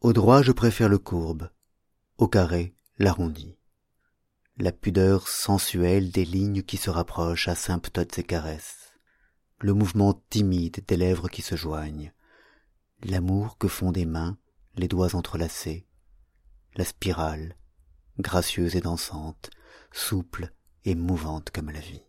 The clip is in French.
au droit je préfère le courbe. Au carré l'arrondi. La pudeur sensuelle des lignes qui se rapprochent asymptotes et caresses le mouvement timide des lèvres qui se joignent. L'amour que font des mains les doigts entrelacés. La spirale gracieuse et dansante souple et mouvante comme la vie.